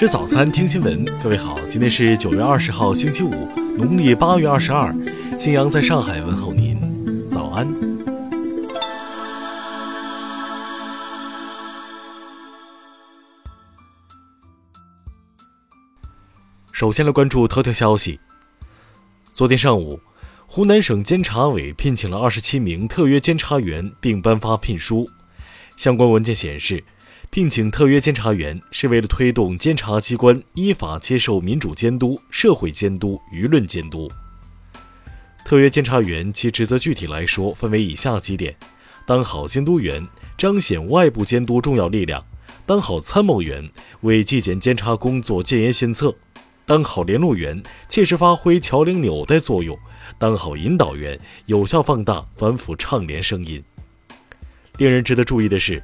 吃早餐，听新闻。各位好，今天是九月二十号，星期五，农历八月二十二。新阳在上海问候您，早安。首先来关注头条消息。昨天上午，湖南省监察委聘请了二十七名特约监察员，并颁发聘书。相关文件显示。聘请特约监察员是为了推动监察机关依法接受民主监督、社会监督、舆论监督。特约监察员其职责具体来说分为以下几点：当好监督员，彰显外部监督重要力量；当好参谋员，为纪检监察工作建言献策；当好联络员，切实发挥桥梁纽带作用；当好引导员，有效放大反腐倡廉声音。令人值得注意的是。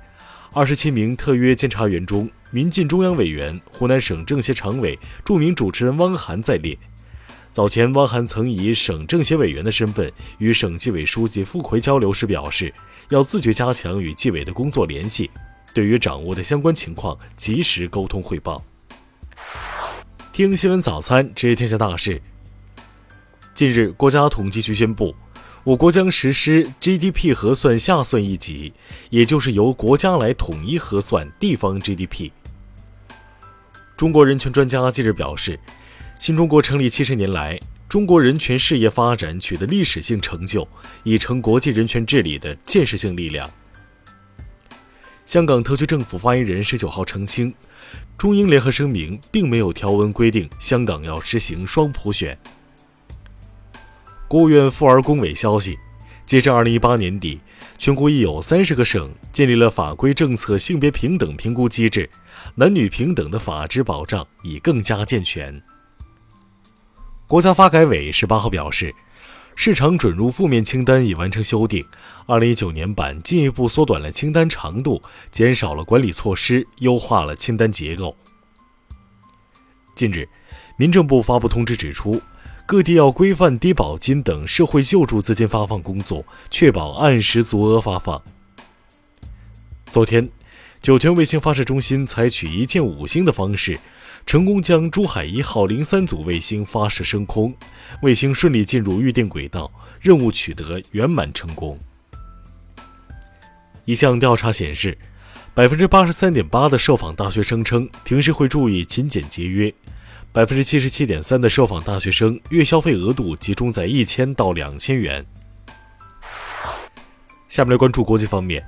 二十七名特约监察员中，民进中央委员、湖南省政协常委、著名主持人汪涵在列。早前，汪涵曾以省政协委员的身份与省纪委书记傅奎交流时表示，要自觉加强与纪委的工作联系，对于掌握的相关情况及时沟通汇报。听新闻早餐，知天下大事。近日，国家统计局宣布。我国将实施 GDP 核算下算一级，也就是由国家来统一核算地方 GDP。中国人权专家近日表示，新中国成立七十年来，中国人权事业发展取得历史性成就，已成国际人权治理的建设性力量。香港特区政府发言人十九号澄清，中英联合声明并没有条文规定香港要实行双普选。国务院妇儿工委消息，截至二零一八年底，全国已有三十个省建立了法规政策性别平等评估机制，男女平等的法治保障已更加健全。国家发改委十八号表示，市场准入负面清单已完成修订，二零一九年版进一步缩短了清单长度，减少了管理措施，优化了清单结构。近日，民政部发布通知指出。各地要规范低保金等社会救助资金发放工作，确保按时足额发放。昨天，酒泉卫星发射中心采取一箭五星的方式，成功将珠海一号零三组卫星发射升空，卫星顺利进入预定轨道，任务取得圆满成功。一项调查显示，百分之八十三点八的受访大学生称平时会注意勤俭节约。百分之七十七点三的受访大学生月消费额度集中在一千到两千元。下面来关注国际方面。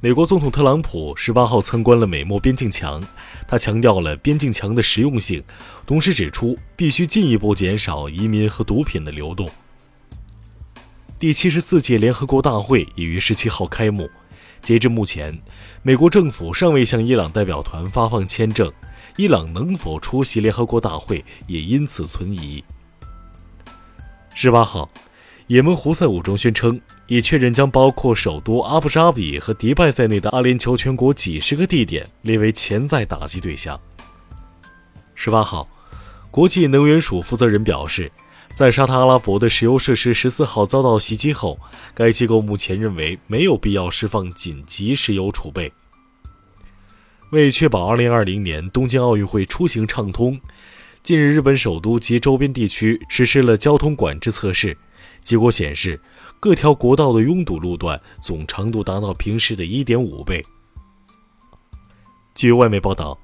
美国总统特朗普十八号参观了美墨边境墙，他强调了边境墙的实用性，同时指出必须进一步减少移民和毒品的流动。第七十四届联合国大会已于十七号开幕，截至目前，美国政府尚未向伊朗代表团发放签证。伊朗能否出席联合国大会也因此存疑。十八号，也门胡塞武装宣称已确认将包括首都阿布扎比和迪拜在内的阿联酋全国几十个地点列为潜在打击对象。十八号，国际能源署负责人表示，在沙特阿拉伯的石油设施十四号遭到袭击后，该机构目前认为没有必要释放紧急石油储备。为确保2020年东京奥运会出行畅通，近日日本首都及周边地区实施了交通管制测试，结果显示，各条国道的拥堵路段总长度达到平时的一点五倍。据外媒报道，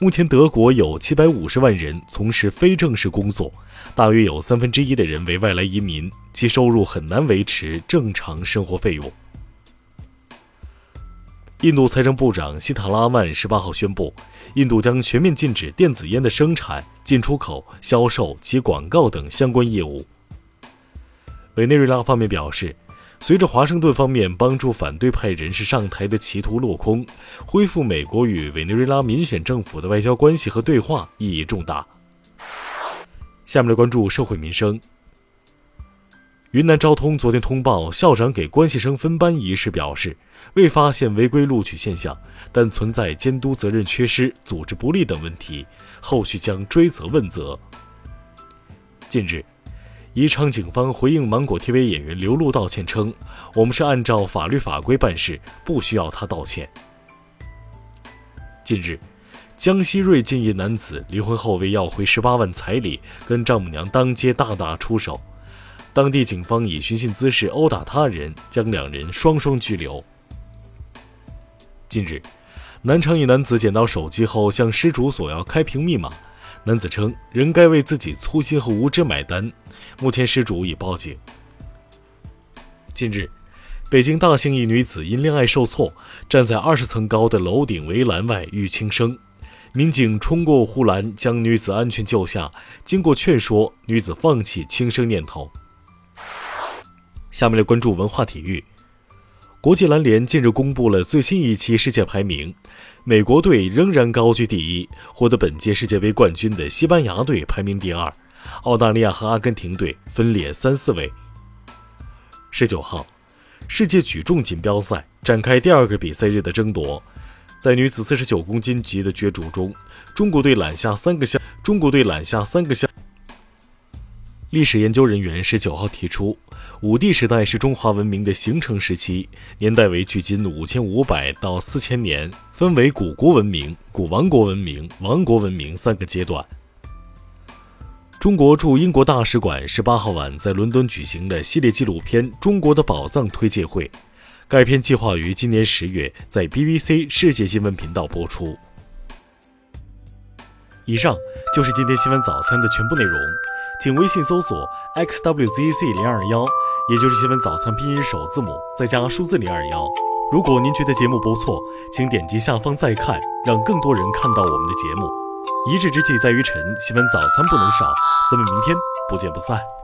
目前德国有750万人从事非正式工作，大约有三分之一的人为外来移民，其收入很难维持正常生活费用。印度财政部长希塔拉曼十八号宣布，印度将全面禁止电子烟的生产、进出口、销售及广告等相关业务。委内瑞拉方面表示，随着华盛顿方面帮助反对派人士上台的企图落空，恢复美国与委内瑞拉民选政府的外交关系和对话意义重大。下面来关注社会民生。云南昭通昨天通报校长给关系生分班一事，表示未发现违规录取现象，但存在监督责任缺失、组织不力等问题，后续将追责问责。近日，宜昌警方回应芒果 TV 演员刘璐道歉称：“我们是按照法律法规办事，不需要他道歉。”近日。江西瑞金一男子离婚后为要回十八万彩礼，跟丈母娘当街大打出手。当地警方以寻衅滋事殴打他人，将两人双双拘留。近日，南昌一男子捡到手机后向失主索要开屏密码，男子称人该为自己粗心和无知买单。目前失主已报警。近日，北京大兴一女子因恋爱受挫，站在二十层高的楼顶围栏外欲轻生。民警冲过护栏，将女子安全救下。经过劝说，女子放弃轻生念头。下面来关注文化体育。国际篮联近日公布了最新一期世界排名，美国队仍然高居第一，获得本届世界杯冠军的西班牙队排名第二，澳大利亚和阿根廷队分列三四位。十九号，世界举重锦标赛展开第二个比赛日的争夺。在女子四十九公斤级的角逐中，中国队揽下三个项。中国队揽下三个项。历史研究人员十九号提出，五帝时代是中华文明的形成时期，年代为距今五千五百到四千年，分为古国文明、古王国文明、王国文明三个阶段。中国驻英国大使馆十八号晚在伦敦举行了系列纪录片《中国的宝藏》推介会。该片计划于今年十月在 BBC 世界新闻频道播出。以上就是今天新闻早餐的全部内容，请微信搜索 xwzc 零二幺，也就是新闻早餐拼音首字母再加数字零二幺。如果您觉得节目不错，请点击下方再看，让更多人看到我们的节目。一日之计在于晨，新闻早餐不能少，咱们明天不见不散。